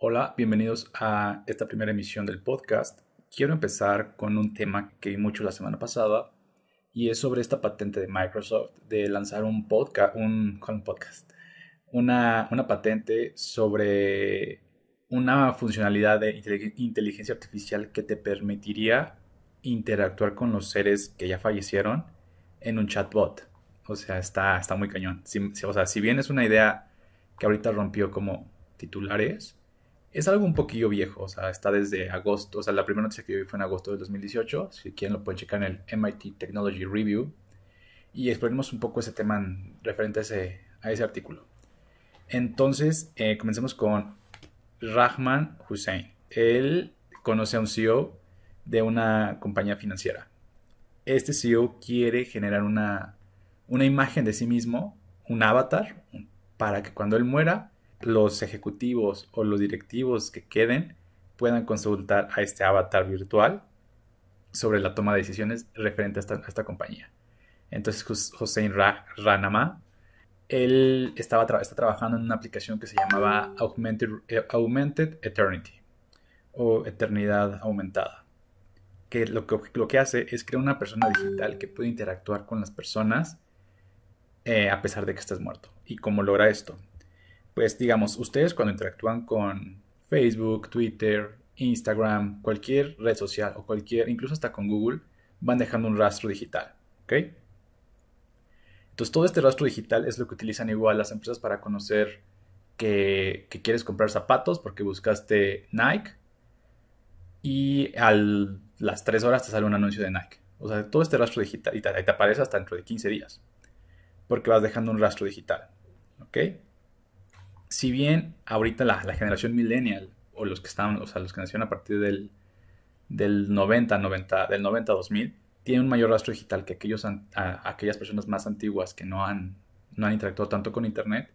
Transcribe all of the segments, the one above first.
Hola, bienvenidos a esta primera emisión del podcast. Quiero empezar con un tema que vi mucho la semana pasada y es sobre esta patente de Microsoft de lanzar un podcast, un, podcast, una, patente sobre una funcionalidad de inteligencia artificial que te permitiría interactuar con los seres que ya fallecieron en un chatbot. O sea, está, está muy cañón. o sea, si bien es una idea que ahorita rompió como titulares, es algo un poquillo viejo, o sea, está desde agosto, o sea, la primera noticia que yo vi fue en agosto de 2018, si quieren lo pueden checar en el MIT Technology Review, y exploremos un poco ese tema referente a ese, a ese artículo. Entonces, eh, comencemos con Rahman Hussein. Él conoce a un CEO de una compañía financiera. Este CEO quiere generar una, una imagen de sí mismo, un avatar, para que cuando él muera, los ejecutivos o los directivos que queden puedan consultar a este avatar virtual sobre la toma de decisiones referente a esta, compañía. Entonces, Hossein Ranama, él estaba está trabajando en una aplicación que se llamaba Augmented, eh, Augmented Eternity o Eternidad Aumentada. Que lo, que lo que hace es crear una persona digital que puede interactuar con las personas eh, a pesar de que estés muerto. ¿Y cómo logra esto? Pues digamos, ustedes cuando interactúan con Facebook, Twitter, Instagram, cualquier red social o cualquier, incluso hasta con Google, van dejando un rastro digital, ¿ok? Entonces todo este rastro digital es lo que utilizan igual las empresas para conocer que, quieres comprar zapatos porque buscaste Nike y a las 3 horas te sale un anuncio de Nike. O sea, todo este rastro digital y te, te aparece hasta dentro de 15 días porque vas dejando un rastro digital, ¿ok? Si bien ahorita la, generación millennial, o los que están, o sea, los que nacieron a partir del, del 90, 90, del 90 2000, tienen un mayor rastro digital que aquellos, aquellas personas más antiguas que no han, no han interactuado tanto con Internet.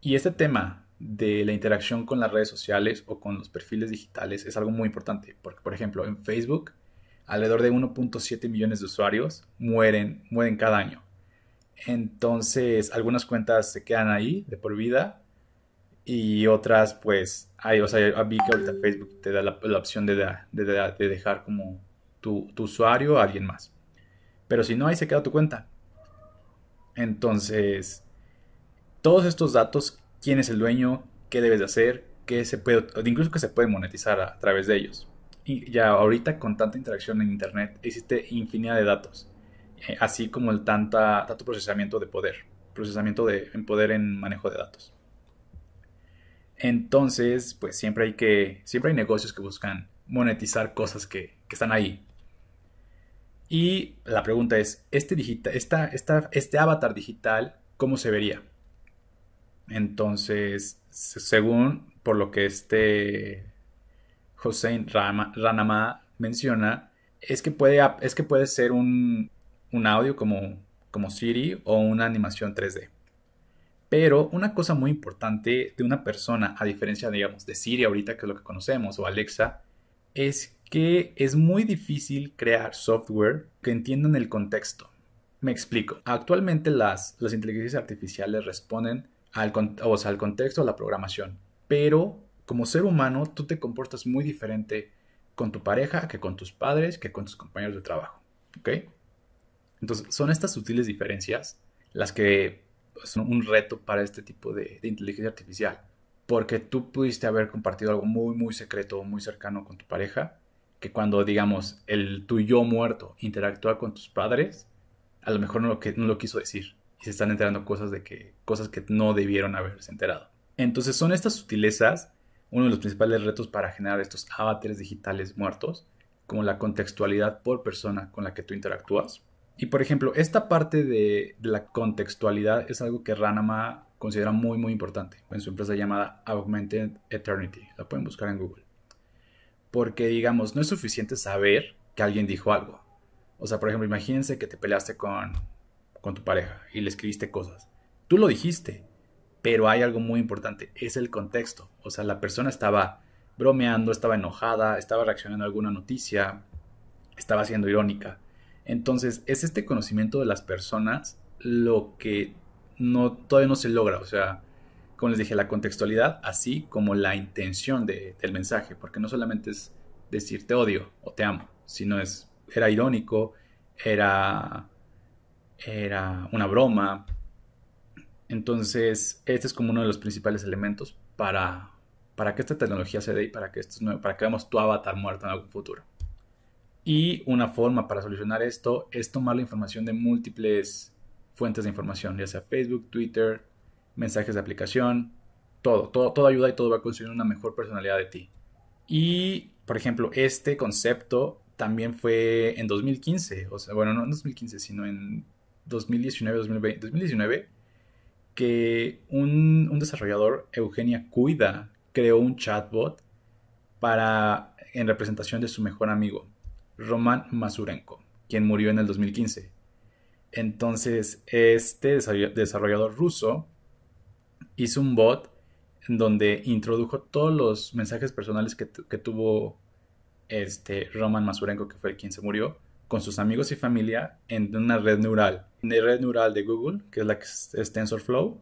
Y este tema de la interacción con las redes sociales o con los perfiles digitales es algo muy importante, porque por ejemplo en Facebook alrededor de 1.7 millones de usuarios mueren, mueren cada año. Entonces algunas cuentas se quedan ahí de por vida y otras pues hay, o sea, vi que ahorita Facebook te da la, opción de, de, dejar como tu, usuario a alguien más. Pero si no, ahí se queda tu cuenta. Entonces, todos estos datos, quién es el dueño, qué debes de hacer, qué se puede, incluso que se puede monetizar a, través de ellos. Y ya ahorita con tanta interacción en Internet existe infinidad de datos, eh, así como el tanta, tanto procesamiento de poder, procesamiento de en poder en manejo de datos. Entonces, pues siempre hay que, siempre hay negocios que buscan monetizar cosas que, están ahí. Y la pregunta es, ¿este, digital, esta, esta, este avatar digital, cómo se vería? Entonces, según por lo que este Hossein Ranama menciona, es que puede, es que puede ser un, un audio como, como Siri o una animación 3D. Pero una cosa muy importante de una persona, a diferencia, digamos, de Siri ahorita, que es lo que conocemos, o Alexa, es que es muy difícil crear software que entiendan el contexto. Me explico. Actualmente las, las inteligencias artificiales responden al, o al contexto, a la programación. Pero como ser humano, tú te comportas muy diferente con tu pareja que con tus padres, que con tus compañeros de trabajo. ¿Ok? Entonces, son estas sutiles diferencias las que es un reto para este tipo de, inteligencia artificial. Porque tú pudiste haber compartido algo muy, muy secreto, muy cercano con tu pareja, que cuando, digamos, el tu yo muerto interactúa con tus padres, a lo mejor no lo, que, no lo quiso decir. Y se están enterando cosas, de que, cosas que no debieron haberse enterado. Entonces son estas sutilezas uno de los principales retos para generar estos avatares digitales muertos, como la contextualidad por persona con la que tú interactúas y por ejemplo, esta parte de, la contextualidad es algo que Ranama considera muy, muy importante en su empresa llamada Augmented Eternity. La pueden buscar en Google. Porque, digamos, no es suficiente saber que alguien dijo algo. O sea, por ejemplo, imagínense que te peleaste con, con tu pareja y le escribiste cosas. Tú lo dijiste, pero hay algo muy importante, es el contexto. O sea, la persona estaba bromeando, estaba enojada, estaba reaccionando a alguna noticia, estaba siendo irónica. Entonces, es este conocimiento de las personas lo que no, todavía no se logra. O sea, como les dije, la contextualidad, así como la intención del mensaje, porque no solamente es decir te odio o te amo, sino es, era irónico, era, era una broma. Entonces, este es como uno de los principales elementos para, para que esta tecnología se dé y para que, esto, para que veamos tu avatar muerto en algún futuro. Y una forma para solucionar esto es tomar la información de múltiples fuentes de información, ya sea Facebook, Twitter, mensajes de aplicación, todo, todo, ayuda y todo va a construir una mejor personalidad de ti. Y, por ejemplo, este concepto también fue en 2015, o sea, bueno, no en 2015, sino en 2019, 2020, 2019, que un, un desarrollador, Eugenia Cuida, creó un chatbot para, en representación de su mejor amigo, Roman Masurenko, quien murió en el 2015. Entonces, este desarrollador ruso hizo un bot donde introdujo todos los mensajes personales que, tuvo este Roman Masurenko, que fue quien se murió, con sus amigos y familia en una red neural. La red neural de Google, que es la que es TensorFlow,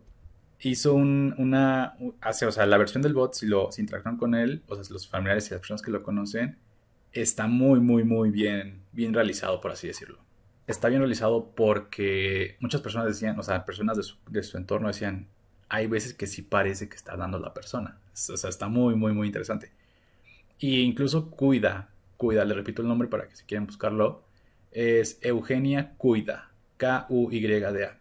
hizo una, hace, o sea, la versión del bot, si lo si interactúan con él, o sea, los familiares y las personas que lo conocen, está muy, muy, muy bien, bien realizado, por así decirlo. Está bien realizado porque muchas personas decían, o sea, personas de su, entorno decían, hay veces que sí parece que está dando la persona. O sea, está muy, muy, muy interesante. Y incluso Cuida, Cuida, le repito el nombre para que si quieren buscarlo, es Eugenia Cuida, K-U-Y-D-A.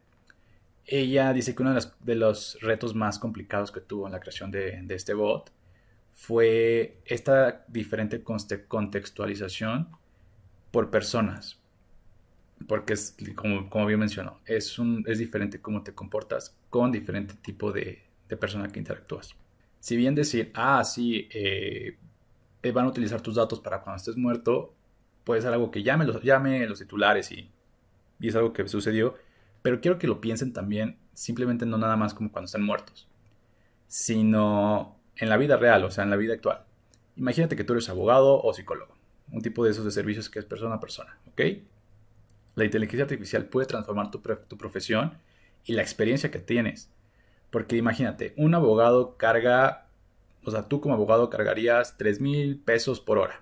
Ella dice que uno de los, retos más complicados que tuvo en la creación de, este bot fue esta diferente contextualización por personas. Porque es, como, como bien mencionó, es, un, es diferente cómo te comportas con diferente tipo de, de persona que interactúas. Si bien decir, ah, sí, eh, van a utilizar tus datos para cuando estés muerto, puede ser algo que llame los, llame los titulares y, y es algo que sucedió, pero quiero que lo piensen también, simplemente no nada más como cuando están muertos, sino en la vida real, o sea, en la vida actual. Imagínate que tú eres abogado o psicólogo, un tipo de esos de servicios que es persona a persona, ¿ok? La inteligencia artificial puede transformar tu, tu profesión y la experiencia que tienes. Porque imagínate, un abogado carga, o sea, tú como abogado cargarías 3 mil pesos por hora.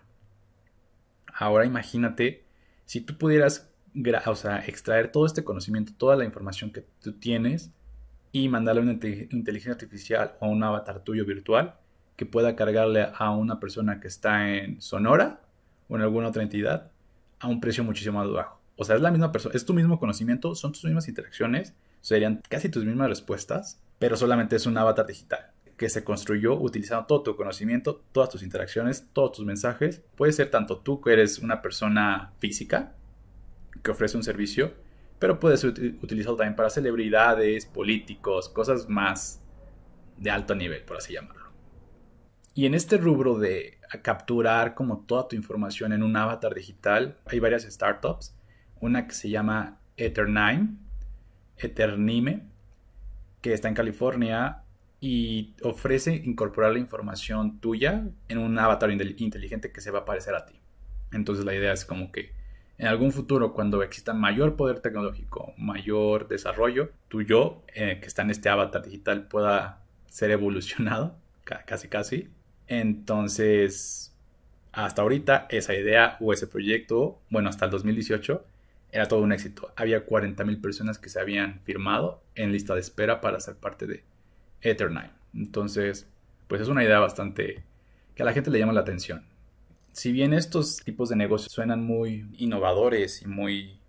Ahora imagínate si tú pudieras o sea, extraer todo este conocimiento, toda la información que tú tienes y mandarle una inteligencia artificial o un avatar tuyo virtual que pueda cargarle a una persona que está en Sonora o en alguna otra entidad a un precio muchísimo más bajo. O sea, es la misma persona, es tu mismo conocimiento, son tus mismas interacciones, serían casi tus mismas respuestas, pero solamente es un avatar digital que se construyó utilizando todo tu conocimiento, todas tus interacciones, todos tus mensajes. Puede ser tanto tú que eres una persona física que ofrece un servicio, pero puede ser utilizado también para celebridades, políticos, cosas más de alto nivel, por así llamarlo. Y en este rubro de capturar como toda tu información en un avatar digital, hay varias startups. Una que se llama Eternime, Eternime, que está en California y ofrece incorporar la información tuya en un avatar inteligente que se va a parecer a ti. Entonces la idea es como que en algún futuro, cuando exista mayor poder tecnológico, mayor desarrollo, tu yo, eh, que está en este avatar digital, pueda ser evolucionado, casi casi. Entonces, hasta ahorita, esa idea o ese proyecto, bueno, hasta el 2018, era todo un éxito. Había 40.000 personas que se habían firmado en lista de espera para ser parte de Eternite. Entonces, pues es una idea bastante que a la gente le llama la atención si bien estos tipos de negocios suenan muy innovadores y muy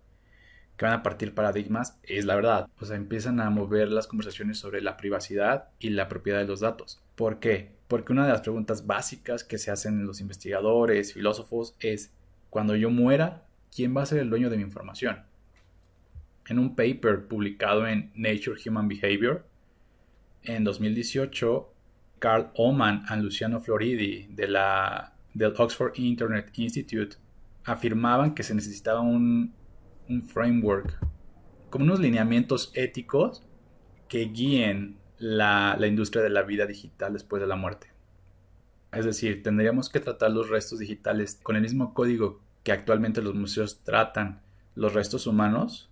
que van a partir paradigmas, es la verdad. O sea, empiezan a mover las conversaciones sobre la privacidad y la propiedad de los datos. ¿Por qué? Porque una de las preguntas básicas que se hacen los investigadores, filósofos, es, cuando yo muera, ¿quién va a ser el dueño de mi información? En un paper publicado en Nature Human Behavior, en 2018, Carl Oman y Luciano Floridi de la del Oxford Internet Institute afirmaban que se necesitaba un, framework, como unos lineamientos éticos que guíen la, la industria de la vida digital después de la muerte. Es decir, tendríamos que tratar los restos digitales con el mismo código que actualmente los museos tratan los restos humanos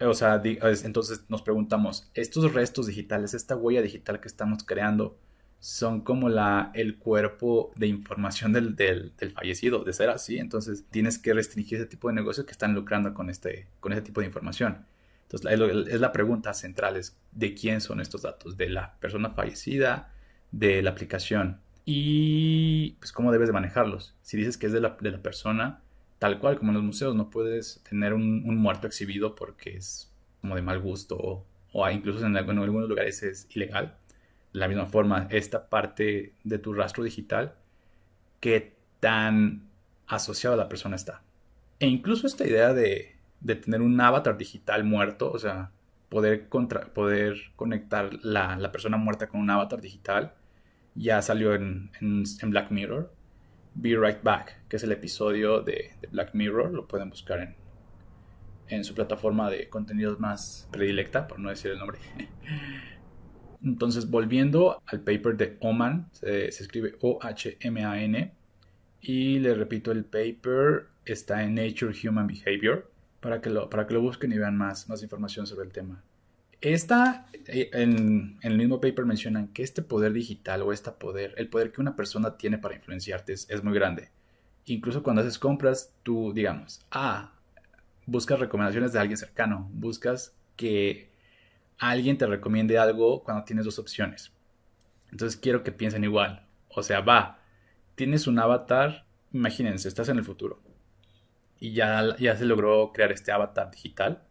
O sea, entonces nos preguntamos, estos restos digitales, esta huella digital que estamos creando, son como la, el cuerpo de información del, del, fallecido, de ser así. Entonces tienes que restringir ese tipo de negocios que están lucrando con este, con ese tipo de información. Entonces es la pregunta central, es de quién son estos datos, de la persona fallecida, de la aplicación y pues cómo debes de manejarlos. Si dices que es de la, de la persona, tal cual como en los museos, no puedes tener un, muerto exhibido porque es como de mal gusto o, o incluso en algunos lugares es ilegal de la misma forma, esta parte de tu rastro digital, qué tan asociado a la persona está. E incluso esta idea de, tener un avatar digital muerto, o sea, poder, poder conectar la, persona muerta con un avatar digital, ya salió en, Black Mirror. Be Right Back, que es el episodio de, Black Mirror, lo pueden buscar en, en su plataforma de contenidos más predilecta, por no decir el nombre. Entonces, volviendo al paper de Oman, se, escribe O-H-M-A-N, y le repito, el paper está en Nature Human Behavior para que lo, para que lo busquen y vean más, más información sobre el tema. Esta, eh, en, el mismo paper mencionan que este poder digital o este poder, el poder que una persona tiene para influenciarte es, muy grande. Incluso cuando haces compras, tú, digamos, ah, buscas recomendaciones de alguien cercano, buscas que alguien te recomiende algo cuando tienes dos opciones. Entonces quiero que piensen igual. O sea, va, tienes un avatar, imagínense, estás en el futuro. Y ya, ya se logró crear este avatar digital.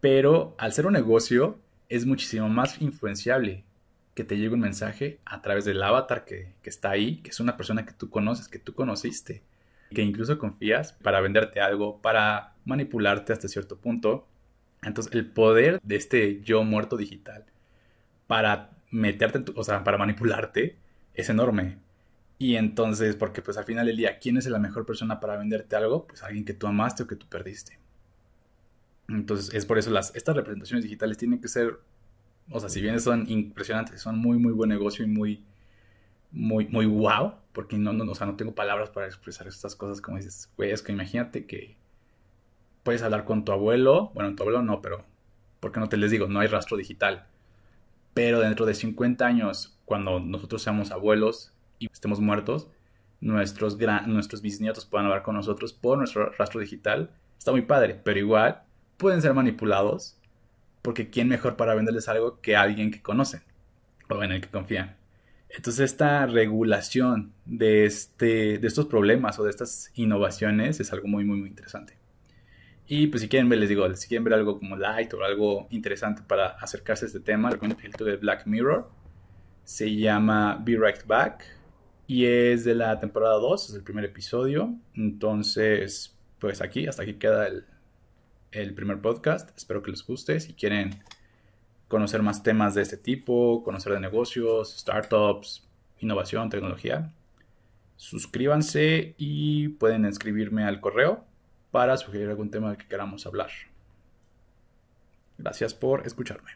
Pero al ser un negocio, es muchísimo más influenciable que te llegue un mensaje a través del avatar que, que está ahí, que es una persona que tú conoces, que tú conociste, que incluso confías para venderte algo, para manipularte hasta cierto punto entonces, el poder de este yo muerto digital para meterte, en tu, o sea, para manipularte, es enorme. Y entonces, porque pues al final del día, ¿quién es la mejor persona para venderte algo? Pues alguien que tú amaste o que tú perdiste. Entonces, es por eso las, estas representaciones digitales tienen que ser, o sea, si bien son impresionantes, son muy, muy buen negocio y muy, muy, muy wow, porque no, no, o sea, no tengo palabras para expresar estas cosas como dices, güey, es que imagínate que puedes hablar con tu abuelo, bueno, tu abuelo no, pero porque no te les digo, no hay rastro digital. Pero dentro de 50 años, cuando nosotros seamos abuelos y estemos muertos, nuestros, nuestros bisnietos puedan hablar con nosotros por nuestro rastro digital. Está muy padre, pero igual pueden ser manipulados porque ¿quién mejor para venderles algo que alguien que conocen o en el que confían? Entonces esta regulación de, este, de estos problemas o de estas innovaciones es algo muy, muy, muy interesante. Y pues si quieren ver, les digo, si quieren ver algo como light o algo interesante para acercarse a este tema, el de Black Mirror. Se llama Be Right Back y es de la temporada 2, es el primer episodio. Entonces, pues aquí, hasta aquí queda el, el primer podcast. Espero que les guste. Si quieren conocer más temas de este tipo, conocer de negocios, startups, innovación, tecnología, suscríbanse y pueden escribirme al correo para sugerir algún tema del que queramos hablar. Gracias por escucharme.